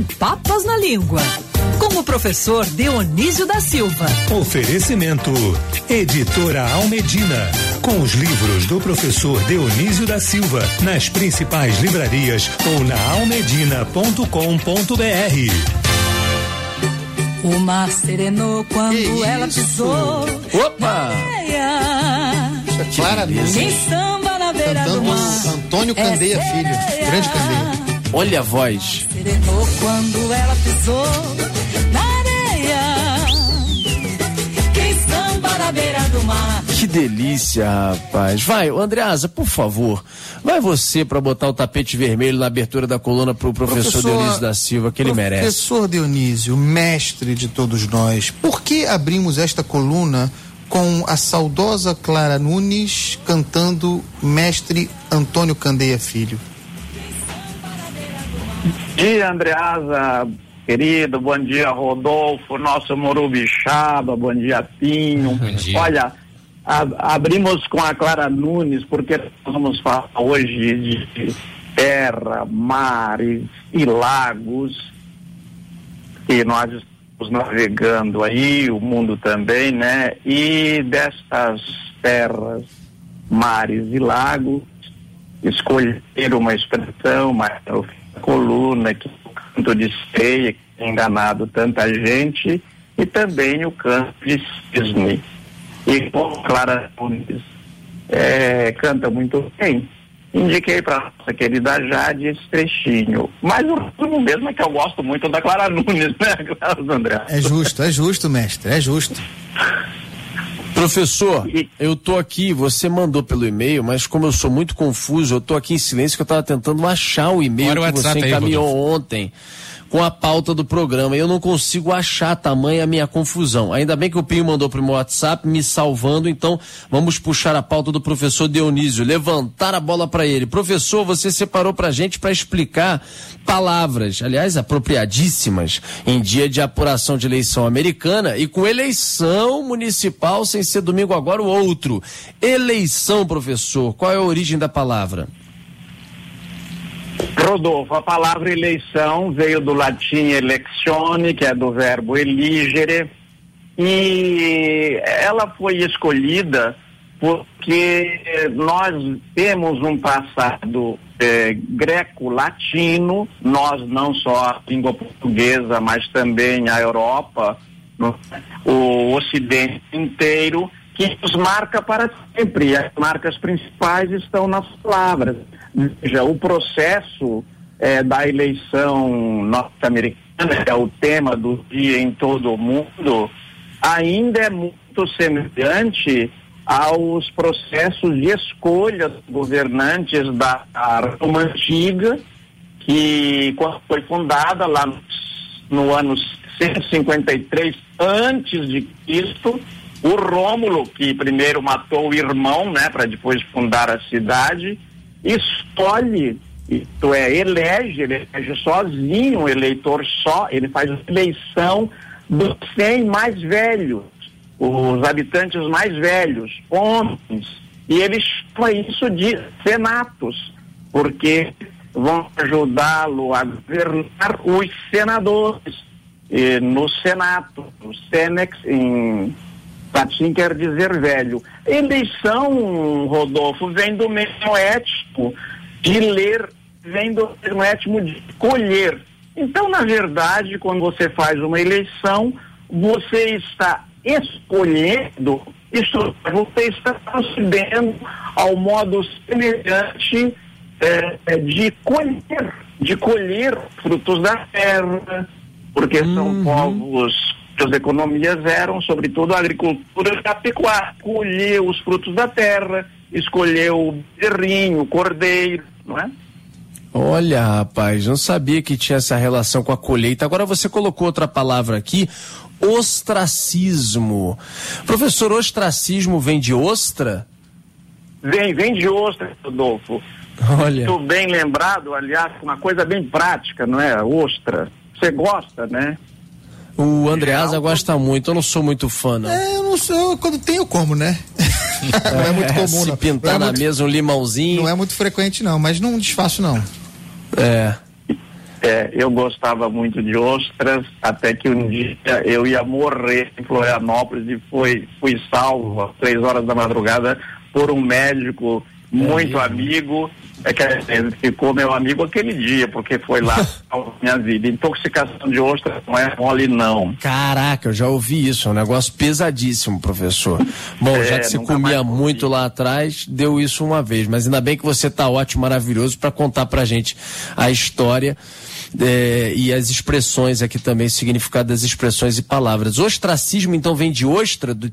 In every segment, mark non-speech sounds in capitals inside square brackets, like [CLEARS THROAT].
sem papas na língua. Com o professor Dionísio da Silva. Oferecimento: Editora Almedina. Com os livros do professor Dionísio da Silva nas principais livrarias ou na almedina.com.br. O mar serenou quando ela pisou. Opa! Isso é Clara Nunes. Quem samba na beira do Cantando mar. Antônio Candeia É Filho. Grande Candeia. Olha a voz. Serenou quando ela pisou na areia. Quem samba na beira do mar. Que delícia, rapaz. Vai, Andreasa, por favor, vai você pra botar o tapete vermelho na abertura da coluna pro professor, Dionísio da Silva, que ele merece. Professor Dionísio, mestre de todos nós, por que abrimos esta coluna com a saudosa Clara Nunes cantando Mestre Antônio Candeia Filho? Dia, Andreasa, querido. Bom dia, Rodolfo, nosso Morubixaba. Bom dia, Pinho. Bom dia. Olha, a- abrimos com a Clara Nunes, porque nós vamos falar hoje de terra, mares e lagos. E nós estamos navegando aí, o mundo também, né? E destas terras, mares e lagos, escolher uma expressão, uma coluna, que o canto de seia, que tem enganado tanta gente, e também o canto de cisne. E como Clara Nunes eh, canta muito bem, indiquei para nossa querida Jade esse trechinho. Mas o mesmo é que eu gosto muito da Clara Nunes, né, [LAUGHS] Clara André? É justo, é justo, mestre, é justo. Professor, eu tô aqui, você mandou pelo e-mail, mas como eu sou muito confuso, eu tô aqui em silêncio que eu tava tentando achar o e-mail o que você WhatsApp aí, encaminhou Rodolfo. ontem com a pauta do programa. Eu não consigo achar tamanha a minha confusão. Ainda bem que o Pinho mandou pro meu WhatsApp me salvando, então vamos puxar a pauta do professor Dionísio, levantar a bola para ele. Professor, você separou pra gente para explicar palavras, aliás, apropriadíssimas em dia de apuração de eleição americana e com eleição municipal sem ser domingo agora o outro. Eleição, professor, qual é a origem da palavra? Rodolfo, a palavra eleição veio do latim electione, que é do verbo eligere, e ela foi escolhida porque nós temos um passado eh, greco-latino, nós não só a língua portuguesa, mas também a Europa, o Ocidente inteiro, que nos marca para sempre. As marcas principais estão nas palavras. Veja, o processo eh, da eleição norte-americana, que é o tema do dia em todo o mundo, ainda é muito semelhante aos processos de escolha dos governantes da Roma Antiga, que foi fundada lá no, no ano 153 antes de Cristo, o Rômulo, que primeiro matou o irmão, né, para depois fundar a cidade, escolhe, isto é, elege, ele elege sozinho, um eleitor só, ele faz eleição dos 100 mais velhos, os habitantes mais velhos, homens, e ele chama isso de senatos, porque vão ajudá-lo a governar os senadores no Senato, no Senex, em latim quer dizer velho. Eleição, Rodolfo, vem do mesmo ético de ler, vem do mesmo ético de colher. Então, na verdade, quando você faz uma eleição, você está escolhendo, isso você está procedendo ao modo semelhante eh, de colher, de colher frutos da terra, porque são povos suas economias eram, sobretudo, a agricultura e a pecuária. Colher os frutos da terra, escolher o berrinho, o cordeiro, não é? Olha, rapaz, não sabia que tinha essa relação com a colheita. Agora você colocou outra palavra aqui, ostracismo. Professor, ostracismo vem de ostra? Vem, vem de ostra, Rodolfo. Olha. Muito bem lembrado, aliás, uma coisa bem prática, não é? Ostra. Você gosta, né? O Andreasa gosta muito, eu não sou muito fã, não. É, eu não sei, quando eu como, né? [LAUGHS] não é muito comum, Se não. pintar não, é na muito, mesa um limãozinho. não é muito frequente, não, mas não desfaço, não. É. É, eu gostava muito de ostras, até que um dia eu ia morrer em Florianópolis e foi, fui salvo às três horas da madrugada por um médico muito é amigo, é que ele ficou meu amigo aquele dia, porque foi lá [LAUGHS] a minha vida. Intoxicação de ostra não é mole, não. Caraca, eu já ouvi isso, é um negócio pesadíssimo, professor. Bom, é, já que você comia muito lá atrás, deu isso uma vez, mas ainda bem que você está ótimo, maravilhoso, para contar pra gente a história. É, e as expressões aqui também, o significado das expressões e palavras. Ostracismo, então, vem de ostra, do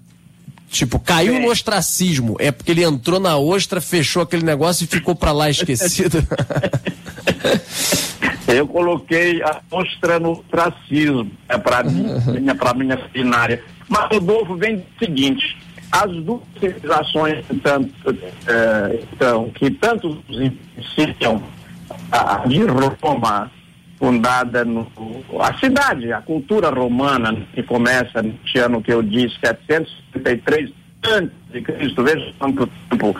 Tipo, caiu é. no ostracismo. É porque ele entrou na ostra, fechou aquele negócio e ficou para lá esquecido. [LAUGHS] Eu coloquei a ostra no ostracismo, é para minha, para minha binária. Mas Rodolfo vem do seguinte: as duas civilizações tanto, é, então, que tanto a de Roma fundada no a cidade, a cultura romana que começa nesse ano que eu disse, 753 antes de Cristo, veja quanto tempo,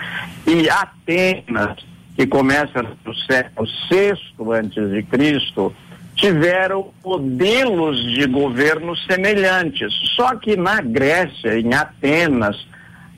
e Atenas, que começa no século VI antes de Cristo, tiveram modelos de governo semelhantes. Só que na Grécia, em Atenas,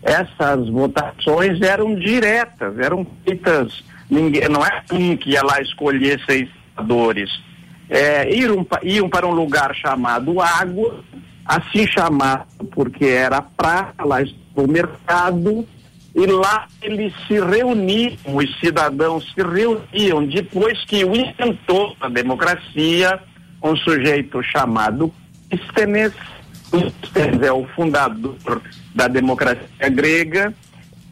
essas votações eram diretas, eram feitas, ninguém, não é um que ia lá escolher seis senadores é, iam, iam para um lugar chamado Água, assim chamado porque era praia, lá o mercado, e lá eles se reuniam, os cidadãos se reuniam depois que o inventor da democracia, um sujeito chamado Clístenes, Clístenes é o fundador da democracia grega,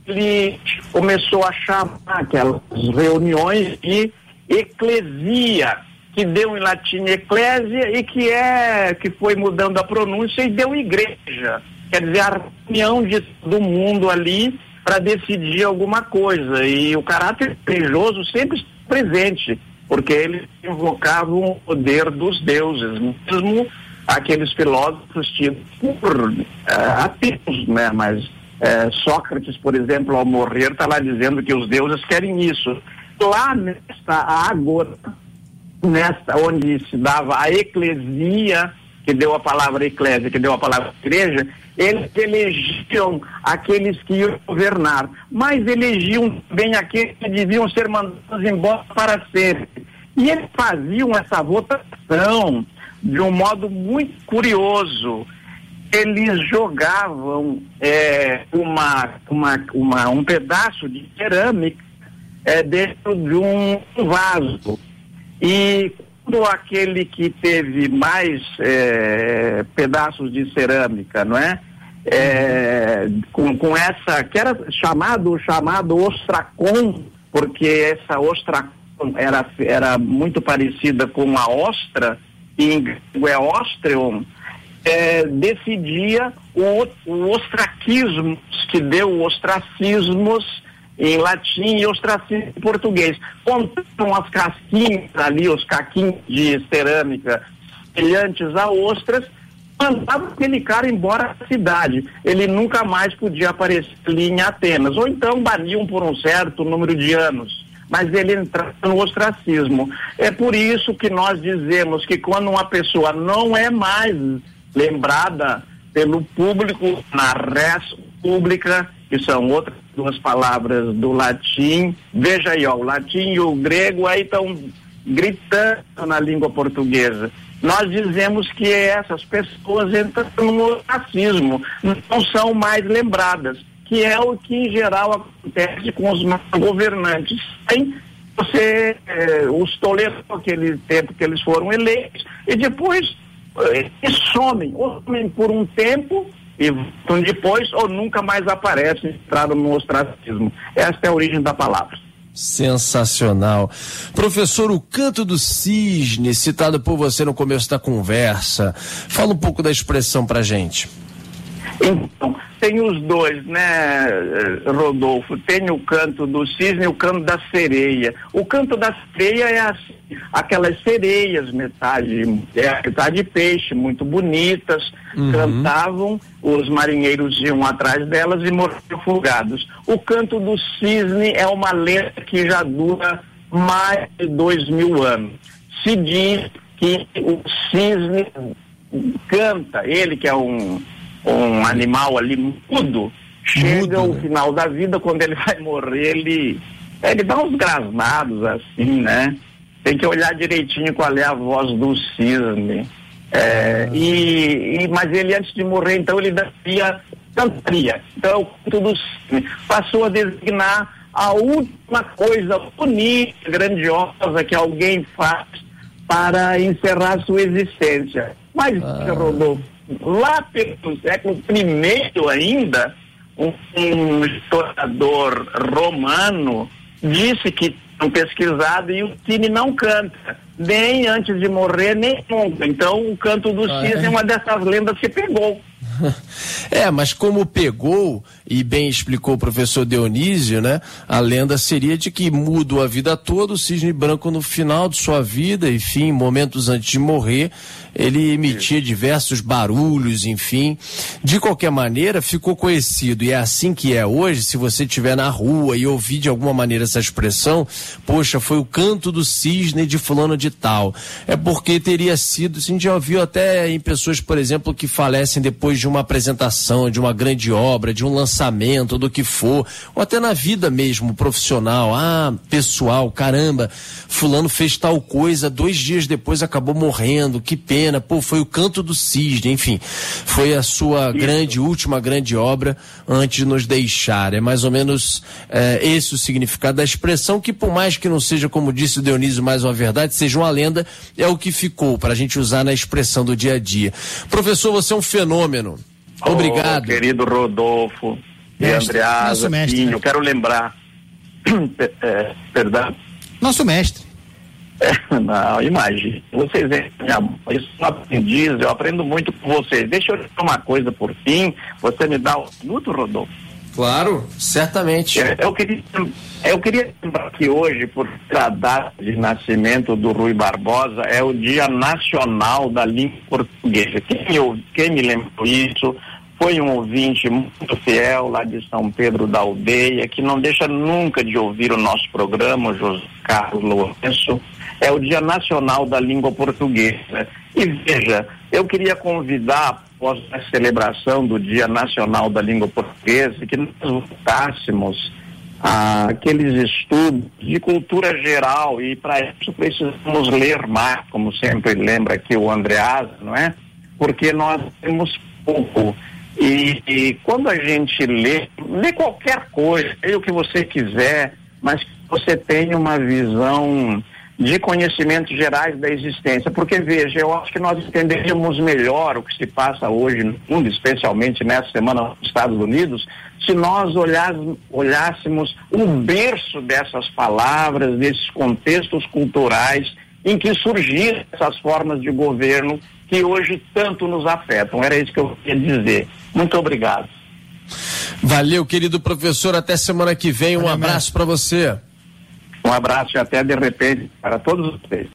ele começou a chamar aquelas reuniões de eclesia, que deu em latim eclésia e que é que foi mudando a pronúncia e deu igreja. Quer dizer, a reunião de todo mundo ali para decidir alguma coisa. E o caráter religioso sempre presente, porque eles invocavam o poder dos deuses, mesmo aqueles filósofos tidos por uh, ateus, né? Mas uh, Sócrates, por exemplo, ao morrer, está lá dizendo que os deuses querem isso. Lá nesta água nesta onde se dava a eclesia, que deu a palavra eclésia, que deu a palavra igreja, eles elegiam aqueles que iam governar, mas elegiam bem aqueles que deviam ser mandados embora para sempre. E eles faziam essa votação de um modo muito curioso. Eles jogavam é, uma, uma, uma, um pedaço de cerâmica é, dentro de um vaso e quando aquele que teve mais é, pedaços de cerâmica, não é? é com, com essa, que era chamado, chamado ostracon, porque essa ostracon era, era muito parecida com a ostra, em grego é ostreon, é, decidia o, o ostraquismo, que deu ostracismos em latim e ostracismo em português. Contam as casquinhas ali, os caquinhos de cerâmica semelhantes a ostras, mandava aquele cara embora da cidade. Ele nunca mais podia aparecer ali em Atenas. Ou então baniam por um certo número de anos. Mas ele entrava no ostracismo. É por isso que nós dizemos que quando uma pessoa não é mais lembrada pelo público na res pública, que são outras duas palavras do latim. Veja aí, ó, o latim e o grego aí estão gritando na língua portuguesa. Nós dizemos que essas pessoas entram no racismo, não são mais lembradas, que é o que em geral acontece com os governantes. Tem você eh, os tolerou aquele tempo que eles foram eleitos e depois eh, eles somem, ou somem por um tempo e voltam depois ou nunca mais aparecem entraram no ostracismo. Esta é a origem da palavra. Sensacional. Professor, o canto do cisne, citado por você no começo da conversa. Fala um pouco da expressão pra gente. Então, tem os dois, né, Rodolfo? Tem o canto do cisne e o canto da sereia. O canto da sereia é assim, aquelas sereias, metade, metade peixe, muito bonitas, uhum. cantavam, os marinheiros iam atrás delas e morriam afogados. O canto do cisne é uma lenda que já dura mais de dois mil anos. se diz que o cisne canta, ele que é um, um animal ali mudo, chega ao né? final da vida, quando ele [LAUGHS] vai morrer, ele, ele dá uns grasnados assim, né? Tem que olhar direitinho qual é a voz do cisne. É, e, e, mas ele antes de morrer, então ele daria cantaria. Então, tudo passou a designar a última coisa bonita, grandiosa que alguém faz para encerrar sua existência. Mas, ah. Rodolfo, lá pelo século I ainda, um, um historiador romano disse que tinham pesquisado e o Cine não canta, nem antes de morrer, nem nunca. Então, o canto do ah, cisne é? é uma dessas lendas que pegou. [LAUGHS] É, mas como pegou, e bem explicou o professor Dionísio, né? A lenda seria de que mudo a vida toda, o cisne branco no final de sua vida, enfim, momentos antes de morrer, ele emitia diversos barulhos, enfim. De qualquer maneira, ficou conhecido, e é assim que é hoje, se você estiver na rua e ouvir de alguma maneira essa expressão, poxa, foi o canto do cisne de fulano de tal. É porque teria sido, a gente já ouviu até em pessoas, por exemplo, que falecem depois de uma apresentação, de uma grande obra, de um lançamento, do que for, ou até na vida mesmo, profissional, ah, pessoal, caramba, fulano fez tal coisa, dois dias depois acabou morrendo, que pena Pena, pô, foi o Canto do Cisne, enfim, foi a sua Isso. grande, última grande obra antes de nos deixar. É mais ou menos é, esse o significado da expressão, que por mais que não seja, como disse o Dionísio, mais uma verdade, seja uma lenda, é o que ficou para a gente usar na expressão do dia a dia. Professor, você é um fenômeno. Obrigado. Querido Rodolfo e Andreasa, Pinho, quero lembrar, [CLEARS THROAT] é, perdão. Nosso mestre. Não, imagine. Vocês isso é um aprendiz, eu aprendo muito com vocês. Deixa eu dizer uma coisa por fim. Você me dá um minuto, Rodolfo? Claro, certamente. Eu, eu, queria, eu queria lembrar que hoje, por a data de nascimento do Rui Barbosa, é o Dia Nacional da Língua Portuguesa. Quem, eu, quem me lembrou isso foi um ouvinte muito fiel lá de São Pedro da Aldeia, que não deixa nunca de ouvir o nosso programa, José Carlos Lourenço é o Dia Nacional da Língua Portuguesa. E veja, eu queria convidar, após a celebração do Dia Nacional da Língua Portuguesa, que nós voltássemos aqueles estudos de cultura geral e para isso precisamos ler mais, como sempre lembra aqui o Andreasa, não é? Porque nós temos pouco. E, e quando a gente lê, lê qualquer coisa, lê o que você quiser, mas você tenha uma visão de conhecimentos gerais da existência. Porque, veja, eu acho que nós entenderíamos melhor o que se passa hoje no mundo, especialmente nessa semana nos Estados Unidos, se nós olhássemos o berço dessas palavras, desses contextos culturais em que surgiram essas formas de governo que hoje tanto nos afetam. Era isso que eu queria dizer. Muito obrigado. Valeu, querido professor. Até semana que vem. Um abraço para você. Um abraço e até de repente para todos vocês.